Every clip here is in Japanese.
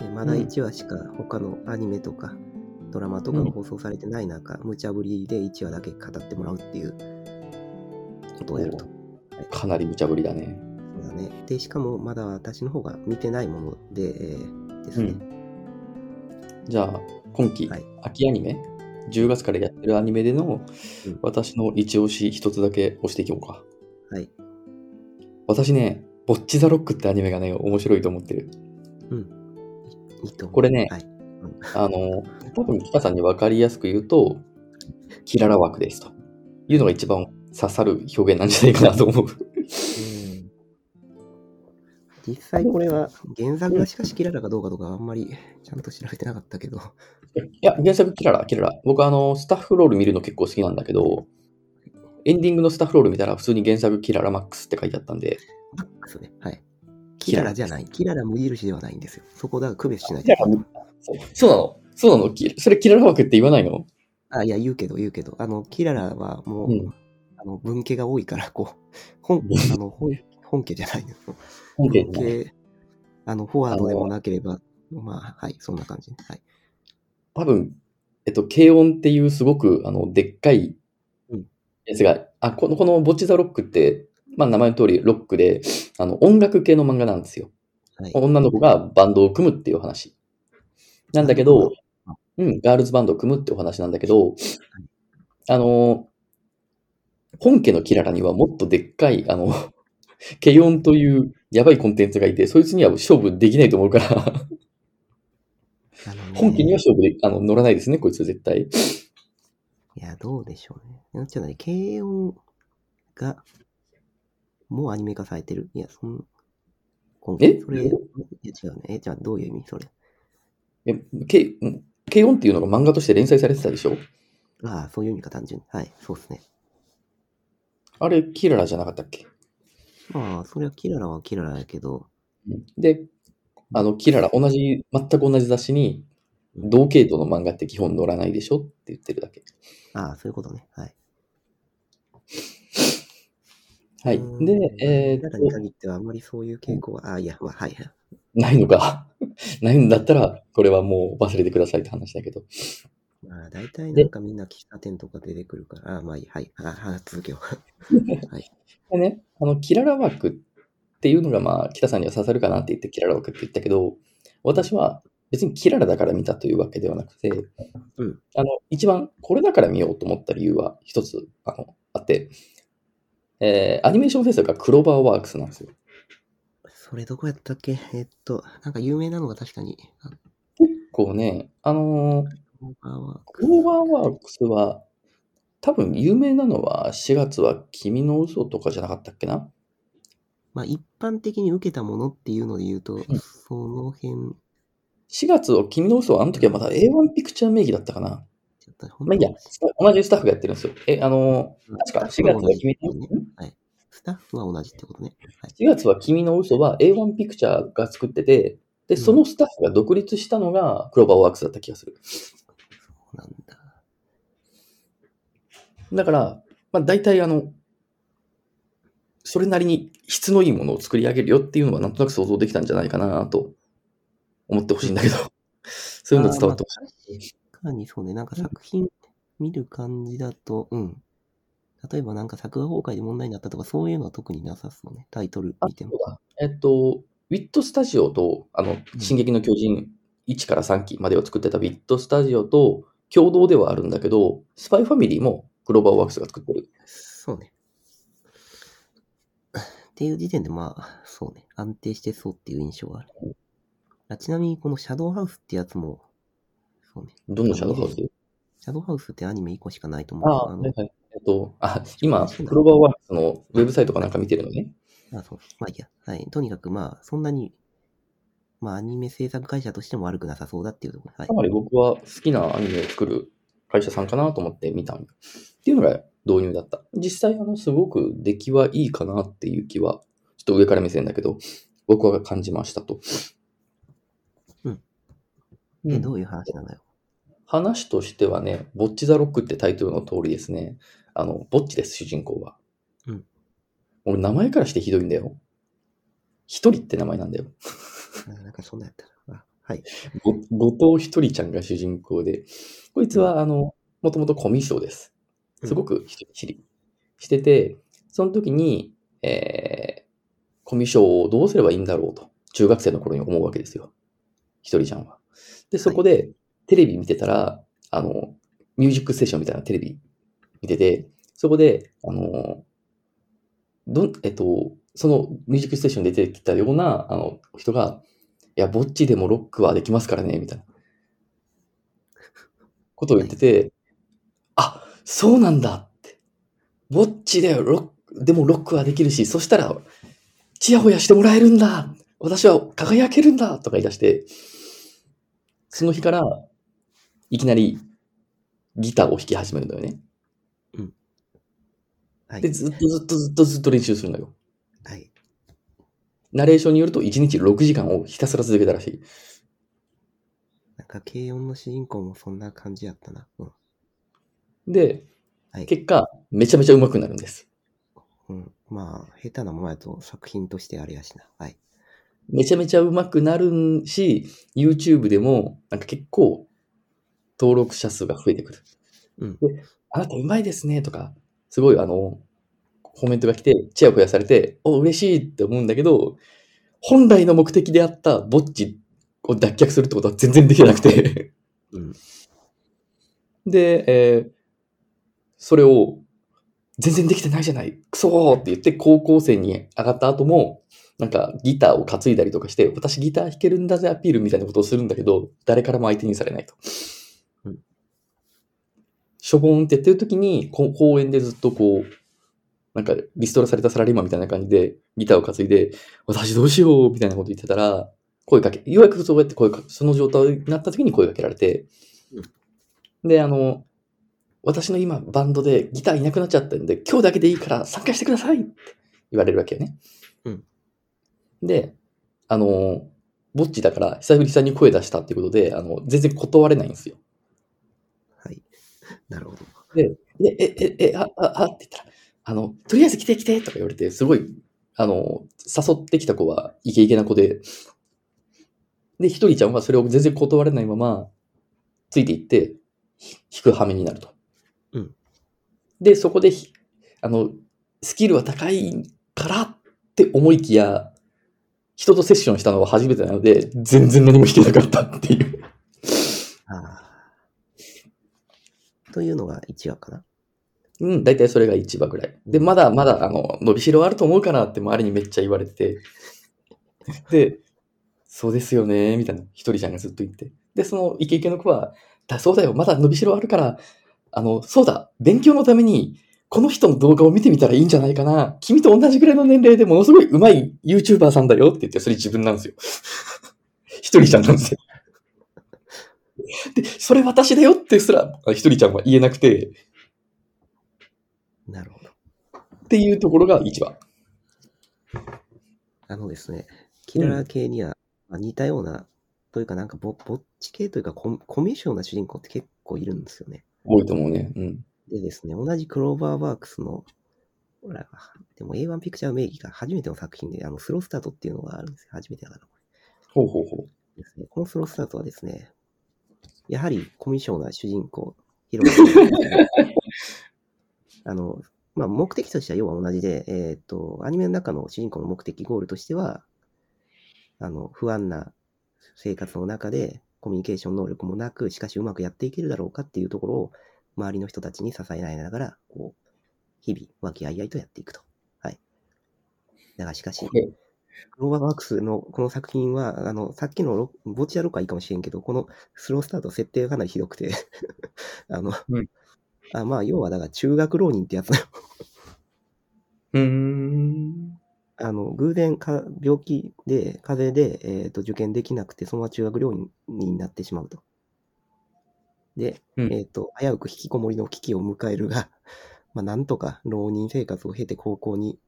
えーまだうん1話しか他のアニメとかドラマとかが放送されてない中、無茶ぶりで1話だけ語ってもらうっていうことをやると。かなり無茶ぶりだね。そうだね。で、しかもまだ私の方が見てないもので、えーですね。じゃあ、今期、はい秋アニメ、10月からやってるアニメでの、うん私の一押し一つだけ押していこうか。はい。私ね、ボッチザロックってアニメがね、面白いと思ってる。いいいと思う。これねはい。あの、多分、キカさんに分かりやすく言うと、キララ枠ですというのが一番刺さる表現なんじゃないかなと思う。うん実際これは原作がしかしキララかどうかとかあんまりちゃんと調べてなかったけど、いや、原作キララ、キララ。僕あの、スタッフロール見るの結構好きなんだけど、エンディングのスタッフロール見たら普通に原作キララマックスって書いてあったんで、マックスね。はい。キララじゃない。キララ無印ではないんですよ。そこだから区別しないとそうそうなのそうなのきそれキララ枠って言わないの？あ、いや、言うけど、言うけど。あの、キララはもう、うんあの文系が多いから、こう、本、あの、本本家じゃないの。本家あの、フォワードでもなければ、まあ、はい、そんな感じ。はい。多分、えっと、軽音っていうすごく、あの、でっかいうんやつが、あ、この、このボッチザロックって、まあ名前の通りロックで、あの、音楽系の漫画なんですよ。はい。女の子がバンドを組むっていう話。なんだけど、うん、ガールズバンドを組むっていうお話なんだけど、あの、本家のキララにはもっとでっかい、あの、軽音というやばいコンテンツがいて、そいつには勝負できないと思うから、本家には勝負で、あの、乗らないですね、こいつ絶対。いや、どうでしょうね。なんちゅうのね、軽音が、もうアニメ化されてる？いや、そん、今え？それ、いや違うね。え、じゃあどういう意味？それ。え軽軽音っていうのが漫画として連載されてたでしょ？ああ、そういう意味か、単純に。はい、そうですね。あれ、キララじゃなかったっけ？まあ、それはキララはキララやけど、うんで、あの、キララ、同じ、全く同じ雑誌に、同系統の漫画って基本載らないでしょ？って言ってるだけ。ああ、そういうことね。はい。はい。うんで、えーキララに限ってはあんまりそういう傾向は、ああ、いや、まあ、はい。ないのか。ないんだったら、これはもう忘れてくださいって話だけど。まあ、大体なんかみんな喫茶店とか出てくるから、ああ、まあいい。はい。ああ、続けよう。はい。でね、あの、キララ枠っていうのが、まあ、北さんには刺さるかなって言って、キララ枠って言ったけど、私は別にキララだから見たというわけではなくて、うんあの、一番これだから見ようと思った理由は一つ、あの、あって、えーアニメーション制作がクローバーワークスなんですよ。それどこやったっけ？えっと、なんか有名なのが確かに、あこうね、あのーオーバーワーククローバーワークスは、多分有名なのは4月は君の嘘とかじゃなかったっけな？まあ、一般的に受けたものっていうので言うと、その辺、4月は君の嘘はあの時はまだ A1 ピクチャー名義だったかな。まあいいや、同じスタッフがやってるんですよ。え、あのー、確か4月は君の？ね。はい。スタッフは同じってことね。はい。4月は君の嘘は A1 ピクチャーが作ってて、で、そのスタッフが独立したのがクローバーワークスだった気がする。そうなんだ。だから、まあ大体あの、それなりに質のいいものを作り上げるよっていうのはなんとなく想像できたんじゃないかなと思ってほしいんだけど、そういうの伝わってほしい。確かにそうね、なんか作品見る感じだと、うん。例えばなんか作画崩壊で問題になったとか、そういうのは特になさそうね。タイトルあ見てもそう。だえっと、ウィットスタジオと、あの、進撃の巨人1から3期までを作ってたウィットスタジオと共同ではあるんだけど、スパイファミリーもクローバーワークスが作ってる。そうね。っていう時点でまあ、そうね。安定してそうっていう印象がある。あちなみにこのシャドウハウスってやつも、そうね。どのシャドウハウス？シャドウハウスってアニメ1個しかないと思う。あはいはい。えっと、あ、今、クローバーワークスのウェブサイトかなんか見てるのね？あそうまあいいや。はい。とにかくまあ、そんなにまあ、アニメ制作会社としても悪くなさそうだっていうところ。はいか。なり僕は好きなアニメを作る会社さんかなと思って見たっていうのが導入だった。実際、あの、すごく出来はいいかなっていう気は、ちょっと上から目線だけど、僕は感じましたと。うん。え、うんどういう話なのよ？話としてはね、ボッチ・ザ・ロックってタイトルの通りですね。あの、ボッチです、主人公は。うん。俺、名前からしてひどいんだよ。一人って名前なんだよ。あなんかそんなんやったな。あはい。ご後藤ひとりちゃんが主人公で、こいつは、あの、もともとコミュ障です。すごく人見知りしてて、その時に、えー、コミュ障をどうすればいいんだろうと、中学生の頃に思うわけですよ。ひとりちゃんは。で、そこで、テレビ見てたら、あの、ミュージックステーションみたいなテレビ見てて、そこで、あの、どん、えっと、そのミュージックステーションで出てきたような、あの、人が、いや、ぼっちでもロックはできますからね、みたいな。ことを言ってて、あ、そうなんだって。ぼっちでロック、でもロックはできるし、そしたら、ちやほやしてもらえるんだ私は輝けるんだとか言い出して、その日から、いきなりギターを弾き始めるんだよね。はいで、。ずっとずっとずっとずっと練習するのよ。はい。ナレーションによると1日6時間をひたすら続けたらしい。なんか、軽音の主人公もそんな感じやったな。うん。で、はい。結果、めちゃめちゃ上手くなるんです。うん、まあ、下手なものやと作品としてあれやしな。はい。めちゃめちゃ上手くなるし、YouTube でも、なんか結構、登録者数が増えてくる。うん。で、あなた上手いですね、とか、すごいあの、コメントが来て、チヤホヤされて、お、嬉しいって思うんだけど、本来の目的であったぼっちを脱却するってことは全然できなくて。うん。で、えーそれを、全然できてないじゃない、クソーって言って高校生に上がった後も、なんかギターを担いだりとかして、私ギター弾けるんだぜアピールみたいなことをするんだけど、誰からも相手にされないと。うんしょぼーんってやってる時に、こ公園でずっとこう、なんかリストラされたサラリーマンみたいな感じでギターを担いで、私どうしようみたいなこと言ってたら、声かけ、ようやくそうやって声かその状態になった時に声かけられて、で、あの、私の今バンドでギターいなくなっちゃったんで、今日だけでいいから参加してくださいって言われるわけよね。うんで、あの、ぼっちだから久々に声出したっていうことで、あの、全然断れないんですよ。はい。なるほど。で、え、え、え、え、あ、あ、あって言ったら、あの、とりあえず来て来てとか言われて、すごい、あの、誘ってきた子はイケイケな子で、で、ひとりちゃんはそれを全然断れないまま、ついていって、ひ弾く羽目になると。うんで、そこでひ、あの、スキルは高いからって思いきや、人とセッションしたのは初めてなので、全然何も弾けなかったっていう。ああ。というのが1話かな。うん、大体それが1話ぐらい。で、まだまだ、あの、伸びしろあると思うかなって周りにめっちゃ言われてて。で、そうですよね、みたいな、ひとりちゃんがずっと言って。で、そのイケイケの子は、だそうだよ、まだ伸びしろあるから、あの、そうだ、勉強のために、この人の動画を見てみたらいいんじゃないかな。君と同じぐらいの年齢でものすごい上手い YouTuber さんだよって言って、それ自分なんですよ。ひとりちゃんなんですよ。で、それ私だよってすら、ひとりちゃんは言えなくて、なるほど。っていうところが1話。あのですね、キララ系にはまあ似たような、というかなんかぼぼっち系というかコンコミュ障な主人公って結構いるんですよね。多いと思うね。うん。でですね、同じクローバーワークスの、ほら、でも A1 ピクチャー名義が初めての作品で、あの、スロースタートっていうのがあるんですよ。初めてだから。ほうほうほう。ですね、このスロースタートはですね、やはりコミュ障な主人公、ヒロシあの、まあ、目的としては要は同じで、えっ、と、アニメの中の主人公の目的、ゴールとしては、あの、不安な生活の中でコミュニケーション能力もなく、しかしうまくやっていけるだろうかっていうところを、周りの人たちに支えられながら、こう、日々、和気あいあいとやっていくと。はい。だがしかし、ローバーワークスのこの作品は、あの、さっきのロボチアロックはいいかもしれんけど、このスロースタート設定がかなりひどくて、あの、うんあまあ、要はだから中学浪人ってやつだよ。うーん。あの、偶然か、病気で、風邪で、えっ、と、受験できなくて、そのまま中学寮にになってしまうと。で、うんえっ、と、危うく引きこもりの危機を迎えるが、まあ、なんとか浪人生活を経て高校に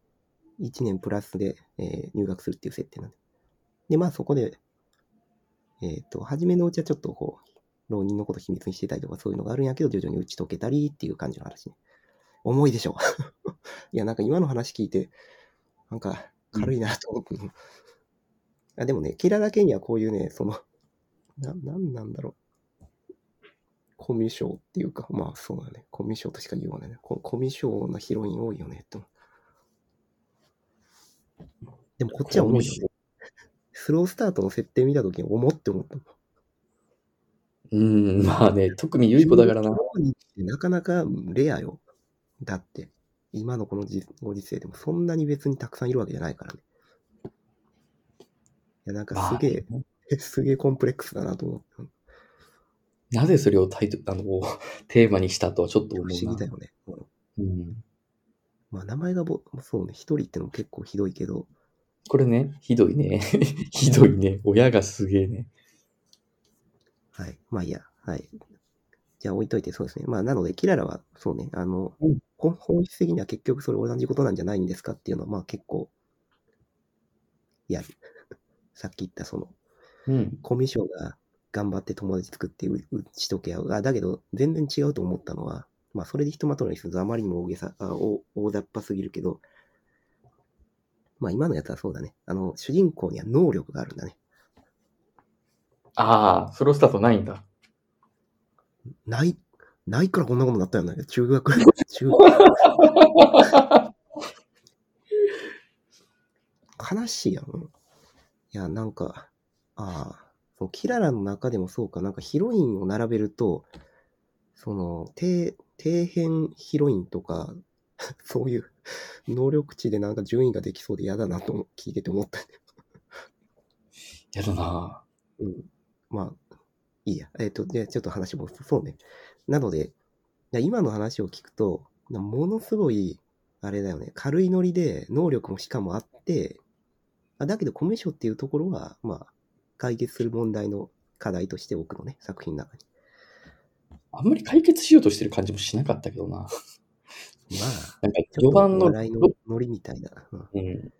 1年プラスで、えー入学するっていう設定なんで。で、まあ、そこで、えっ、と、初めのうちはちょっとこう、浪人のこと秘密にしてたりとかそういうのがあるんやけど、徐々に打ち解けたりっていう感じの話ね。重いでしょ。いや、なんか今の話聞いて、なんか軽いなと思って、あ。でもね、キララケにはこういうね、その、な、なんなんだろう。コミュ障っていうか、まあそうだね。コミュ障としか言わないね。ココミュ障なヒロイン多いよね、って思う。でもこっちは重いよね。スロースタートの設定見たときに重って思ったもん。うん、まあね、特にゆい子だからな。なかなかレアよ。だって、今のこのじご時世でもそんなに別にたくさんいるわけじゃないからね。いや、なんかすげえ、すげえコンプレックスだなと思った。なぜそれをタイトあの、テーマにしたとはちょっと不思うな。思議だよね。うんうん。まあ名前がぼ、そうね、一人ってのも結構ひどいけど、これね、ひどいね。ひどいね。親がすげえね。はい。まあいいや、はい。じゃあ置いといてそうですね。まあなので、キララは、そうね、あの、うん本本質的には結局それ同じことなんじゃないんですかっていうのは、まあ結構、やる。さっき言ったその、うん。コミュ障が頑張って友達作ってう打ち解け合う。あ、だけど、全然違うと思ったのは、まあ、それでひとまとめにするとあまりにも大げさ、あ大大雑把すぎるけど、まあ、今のやつはそうだね。あの、主人公には能力があるんだね。ああ、スロースタートないんだ。ない、ないからこんなことになったんだけど、中学、中学。悲しいやん。いや、なんか、ああ、そのキララの中でもそうか、なんかヒロインを並べると、その、低、底辺ヒロインとか、そういう能力値でなんか順位ができそうで嫌だなと思聞いてて思った。やだなうん。まあ、いいや。えっ、と、で、ちょっと話も、そうね。なので、今の話を聞くと、なものすごい、あれだよね、軽いノリで、能力もしかもあって、あだけど、コミュ障っていうところは、まあ、解決する問題の課題として置くのね、作品の中に。あんまり解決しようとしてる感じもしなかったけどな。まあ、なんかちょっと4番の、笑いのノリみたいな。うんうん。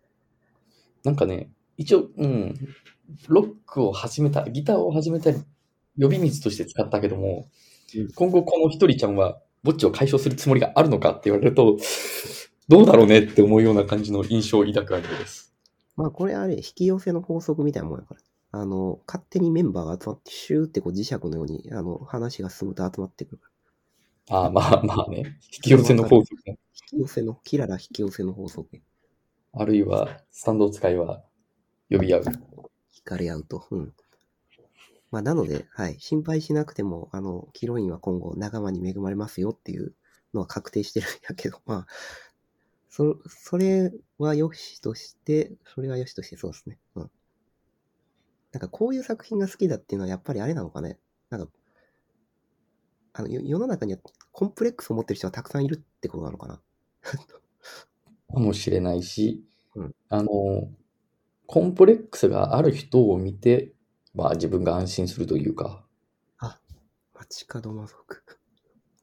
なんかね、一応、うん、ロックを始めた、ギターを始めた呼び水として使ったけども、うん今後このひとりちゃんは、ぼっちを解消するつもりがあるのかって言われると、どうだろうねって思うような感じの印象を抱くわけです。まあ、これあれ、引き寄せの法則みたいなもんやから。あの、勝手にメンバーが集まって、シューってこう磁石のように、あの、話が進むと集まってくる。ああ、まあまあね。引き寄せの法則ね。引き寄せの、キララ引き寄せの法則。あるいは、スタンド使いは呼び合う。惹かれ合うと。うん。まあ、なので、はい。心配しなくても、あの、ヒロインは今後仲間に恵まれますよっていうのは確定してるんやけど、まあ、そ、それは良しとして、それは良しとしてそうですね。うん。なんかこういう作品が好きだっていうのはやっぱりあれなのかね？なんか、あの、よ世の中にはコンプレックスを持ってる人がたくさんいるってことなのかな？かもしれないし、うんあの、コンプレックスがある人を見て、まあ自分が安心するというか、街角魔族。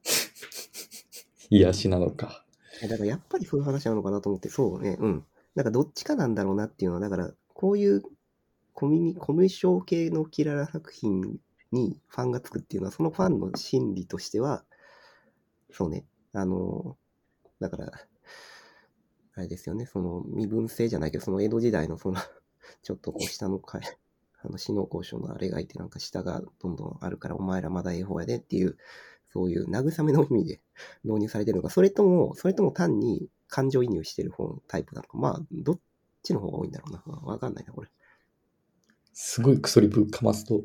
癒しなのか。だからやっぱりそういう話なのかなと思って、そうね、うん。なんかどっちかなんだろうなっていうのは、だから、こういうコミュニ、コミュ障系のキララ作品にファンがつくっていうのは、そのファンの心理としては、そうね、あの、だから、あれですよね、その身分制じゃないけど、その江戸時代のその、ちょっとこう下の階、あの、死の交渉のあれがいて、なんか下がどんどんあるから、お前らまだええ方やでっていう、そういう慰めの意味で 導入されてるのか、それとも、それとも単に感情移入してる方のタイプなのか、まあ、どっちの方が多いんだろうな。わかんないな、これ。すごいクソリプかますと、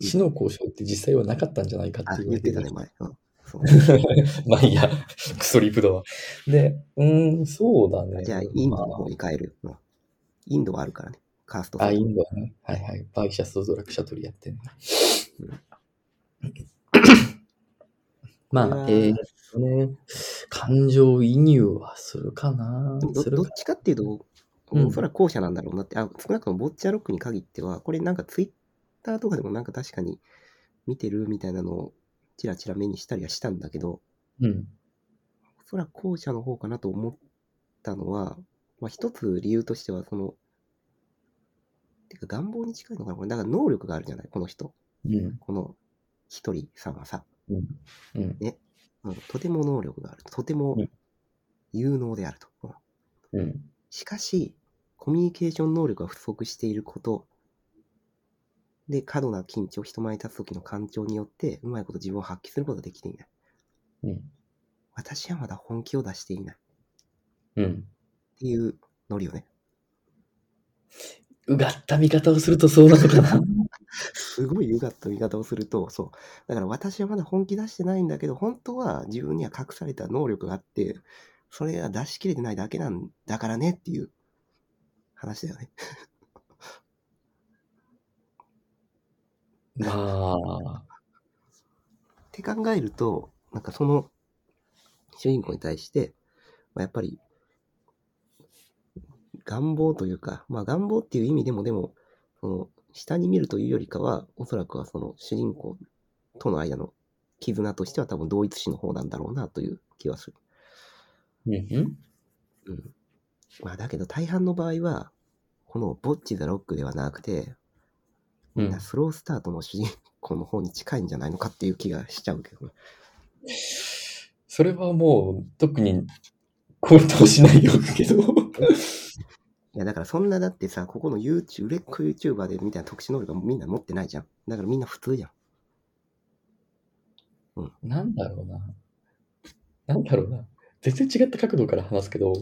死の交渉って実際はなかったんじゃないかあ、って言われてたね、前。うん。まあいいや、クソリプだわ。で、うーん、そうだね。じゃあ、インドのま方に変える。うんインドはあるからね。カーストあ、あ、イ制ンドはね。はいはい。バイシャスとゾラクシャトリやってね。まあ、えーね、感情移入はするかなどどっちかっていうと、うんおそらく後者なんだろうなって、あ少なくともボッチャロックに限っては、これなんかツイッターとかでもなんか確かに見てるみたいなのをちらちら目にしたりはしたんだけど、うん。おそらく後者の方かなと思ったのは、まあ一つ理由としては、その、てか願望に近いのかなこれ、だから能力があるじゃないこの人。うん。この一人さんはさ、うん。うん。うんとても能力がある。とてもうん有能であると。うんうん。しかし、コミュニケーション能力が不足していることで、過度な緊張、人前に立つ時の感情によって、うまいこと自分を発揮することができていない。うん。私はまだ本気を出していない。っうん。ていうノリをね。うがった見方をするとそうなのかな。すごい歪った見方をすると、そう。だから私はまだ本気出してないんだけど、本当は自分には隠された能力があって、それが出し切れてないだけなんだからねっていう話だよね。ま あ、って考えると、なんかその主人公に対して、まあ、やっぱり願望というか、まあ願望っていう意味でもでも、その下に見るというよりかは、おそらくはその主人公との間の絆としては多分同一視の方なんだろうなという気はする。うんうん。うん。まあだけど大半の場合は、このボッチ・ザ・ロックではなくて、みんなスロースタートの主人公の方に近いんじゃないのかっていう気がしちゃうけどね。それはもう、特に、コメントをしないよけど。いや、だからそんなだってさ、ここの YouTube、売れっ子 YouTuber でみたいな特殊能力はみんな持ってないじゃん。だからみんな普通じゃん。なんだろうな。なんだろうな。全然違った角度から話すけど、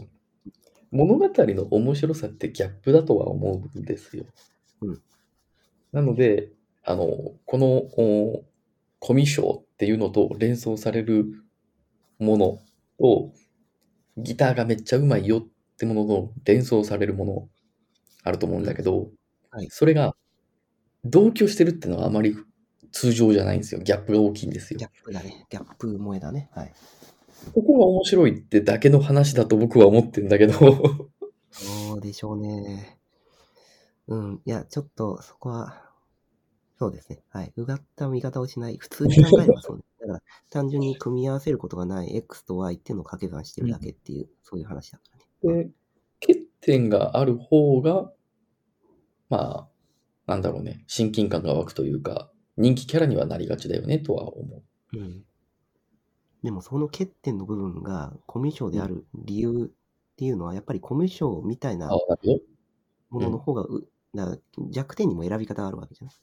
物語の面白さってギャップだとは思うんですよ。うんなので、あの、このおコミュ障っていうのと連想されるものと、ギターがめっちゃうまいよってものの連想されるものあると思うんだけど、はいそれが同居してるっていうのはあまり通常じゃないんですよ。ギャップが大きいんですよギ。ャップだね。ギャップ萌えだね。はい。ここが面白いってだけの話だと僕は思ってんだけど。そうでしょうね。うん。いや、ちょっとそこは、そうですね。はい。うがった見方をしない。普通に考えればそうね。だから、単純に組み合わせることがない X と Y っていうのを掛け算してるだけっていう、そういう話だからね。で、欠点がある方が、まあ、なんだろうね、親近感が湧くというか、人気キャラにはなりがちだよねとは思う。うん。でもその欠点の部分がコミュ障である理由っていうのは、やっぱりコミュ障みたいなあ、なるほど。ものの方がう、だ弱点にも選び方があるわけじゃない。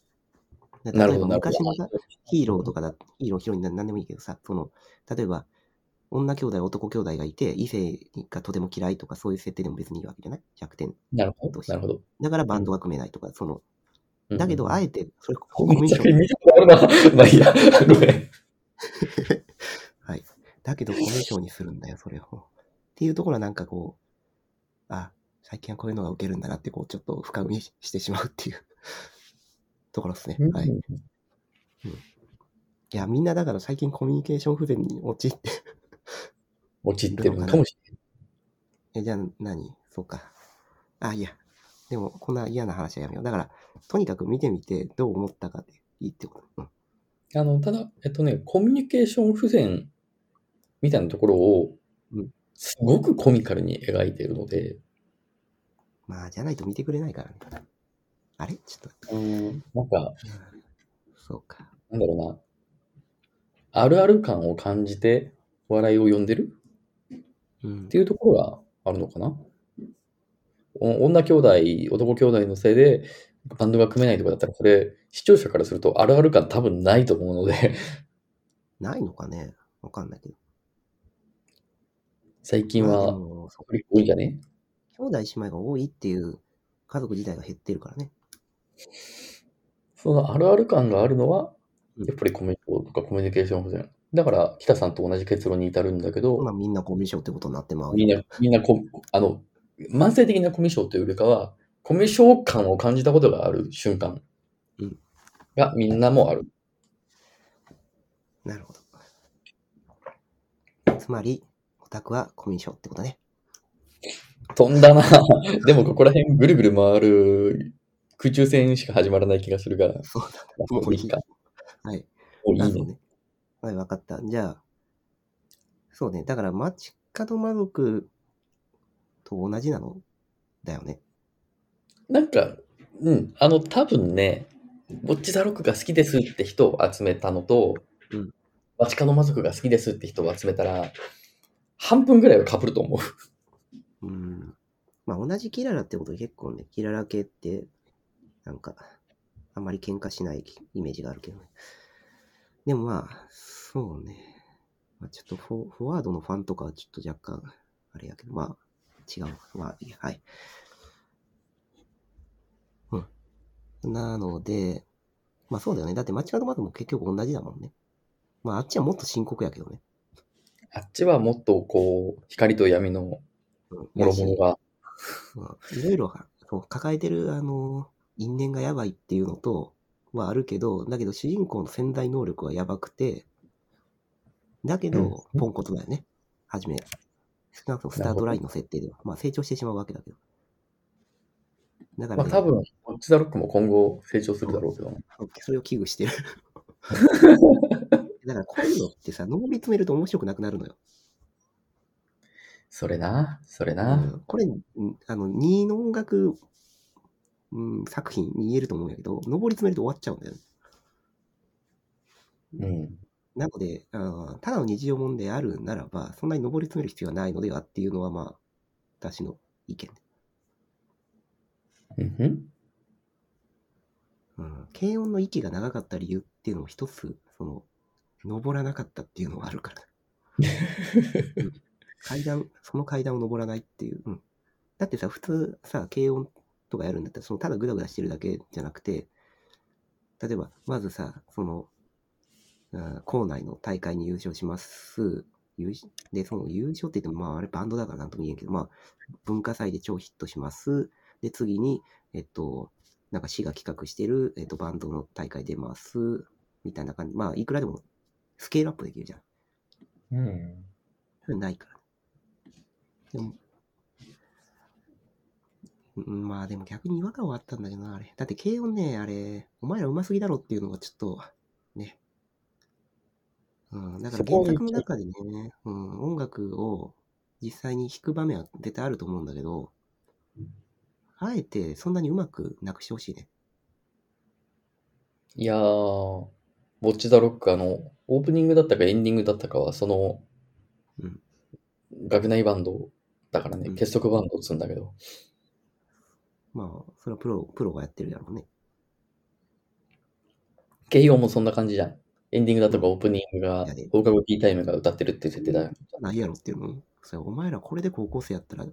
だからなるほど、例えばなるほど昔のさ。ヒーローとかだ、ヒーロー、ヒロインなんでもいいけどさ、その、例えば、女兄弟、男兄弟がいて、異性がとても嫌いとか、そういう設定でも別にいいわけじゃない？弱点。なるほど、なるほど。だからバンドが組めないとか、その、うんだけど、あえて、それ、コミュ障、見たことあるな。まあいいや、ごめん。はい。だけど、コミュ障にするんだよ、それを。っていうところはなんかこう、あ、最近はこういうのが受けるんだなって、こう、ちょっと深読みしてしまうっていう ところですね。はい。いや、みんなだから最近コミュニケーション不全に陥って、陥ってるのかもしれない。え、じゃあ何？そうか。あ、いや。でも、こんな嫌な話はやめよう。だから、とにかく見てみて、どう思ったかでいいってこと。うん。あの、ただ、えっとね、コミュニケーション不全みたいなところをうん、すごくコミカルに描いているので、まあ、じゃないと見てくれないからね。あれ？ちょっと。なんか、そうか。なんだろうな、あるある感を感じて笑いを呼んでる？うんって。いうところがあるのかな。お女兄弟、男兄弟のせいでバンドが組めないとかだったら、これ、視聴者からするとあるある感多分ないと思うので、ないのかね？わかんないけど。最近は多いんじゃね？兄弟姉妹が多いっていう家族自体が減ってるからね。そのあるある感があるのはう、んやっぱりコミュニとかコミュニケーション不全。だから、北さんと同じ結論に至るんだけど、まあ、みんなコミュ障ってことになってまうよ。みんな、みんなこ、あの、慢性的なコミュ障というよりかは、コミュ障感を感じたことがある瞬間うんがみんなもある。なるほど。つまり、オタクはコミュ障ってことね。飛んだな。でもここら辺ぐるぐる回る空中戦しか始まらない気がするが、そうだ。もういいか。はい。もういいね。あそうね。はい、わかった。じゃあ、そうね。だから、街角魔族と同じなのだよね。なんか、うん、あの、多分ね、ボッチザロックが好きですって人を集めたのと、うんバチカノ魔族が好きですって人を集めたら、半分ぐらいは被ると思う。うん。まあ、同じキララってことで結構ね、キララ系って、なんか、あんまり喧嘩しないイメージがあるけどね。でもまあ、そうね。まあ、ちょっとフォフォワードのファンとかはちょっと若干、あれやけど、まあ、違う。まあ、はい。うん。なので、まあそうだよね。だって街角マークも結局同じだもんね。まああっちはもっと深刻やけどね。あっちはもっとこう、光と闇のうん、諸々が、うんいろいろそう抱えてる、あの、因縁がやばいっていうのと、はあるけど、だけど主人公の潜在能力はやばくて、だけど、うんポンコツだよね。はじめ。少なくともスタートラインの設定では。まあ成長してしまうわけだけど。だから、ね、まあ多分、ボッチザロックも今後成長するだろうけどね。それを危惧してる。だからこういうのってさ、上り詰めると面白くなくなるのよ。それな、それうな。んこれ、うんあの、2の音楽、うん、作品に言えると思うんやけど、上り詰めると終わっちゃうんだよね。うん。なので、あーただの日常もんであるならば、そんなに上り詰める必要はないのではっていうのは、まあ、私の意見。うんふんうん。軽音の息が長かった理由っていうのも一つ、その、登らなかったっていうのがあるから。うん階段、その階段を登らないっていう。うん。だってさ、普通さ、軽音とかやるんだったら、そのただグダグダしてるだけじゃなくて、例えば、まずさ、その、あー校内の大会に優勝します。優勝で、その優勝って言っても、まあ、あれバンドだからなんとも言えんけど、まあ、文化祭で超ヒットします。で、次に、えっと、なんか市が企画してる、えっと、バンドの大会出ます。みたいな感じ。まあ、いくらでもスケールアップできるじゃん。うん。それないから。でも、うんまあでも逆に違和感はあったんだけどな、あれ。だって軽音ね、あれ、お前ら上手すぎだろっていうのがちょっと、ね。うん、だから原作の中でね、うん、音楽を実際に弾く場面は絶対あると思うんだけど、あえてそんなにうまくなくしてほしいね。いやー、ボッチザロック、あの、オープニングだったかエンディングだったかは、その、うん学内バンドだからね、うん結束バンドを積んだけど、まあ、それはプロ、プロがやってるだろうね。軽音もそんな感じじゃん。エンディングだとかオープニングが放課後ティータイムが歌ってるって設定だよ。ないやろっていうの。それお前らこれで高校生やったら、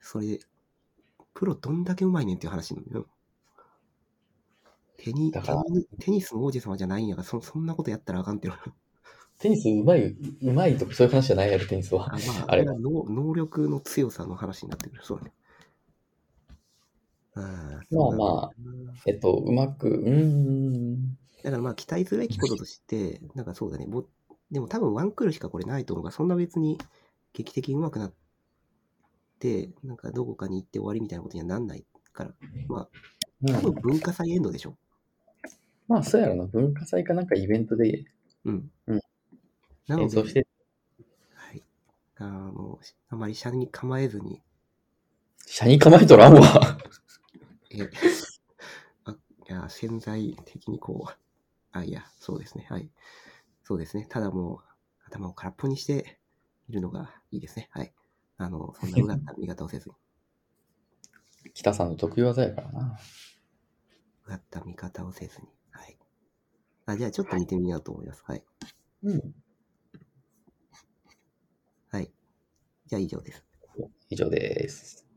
それで、プロどんだけうまいねんっていう話なのよ。テニだからテニテニスの王子様じゃないんやからそ、そんなことやったらあかんっていうの。テニスうまい、うまいとかそういう話じゃないやろ、テニスは。あまあ、あれは能能力の強さの話になってくる。そうね。まあまあ。えっと、うまく、うーん。だからまあ期待すべきこととして、なんかそうだね。ぼでも多分ワンクールしかこれないと思うから、そんな別に劇的に上手くなって、なんかどこかに行って終わりみたいなことにはなんないから、まうんあ多分文化祭エンドでしょ。まあ、そうやろな。文化祭かなんかイベントでうん。うんなので、演奏して、はい。あの、あまり車に構えずに、車に構えとらんわ。え、あ、いや、潜在的にこう、あ、いや、そうですね。はい。そうですね。ただもう、頭を空っぽにしているのがいいですね。はい。あの、そんなうがった見方をせずに、北さんの得意技やからな。うがった見方をせずに、はい。あ、じゃあちょっと見てみようと思います。はい。うん。はい。じゃあ以上です。以上です。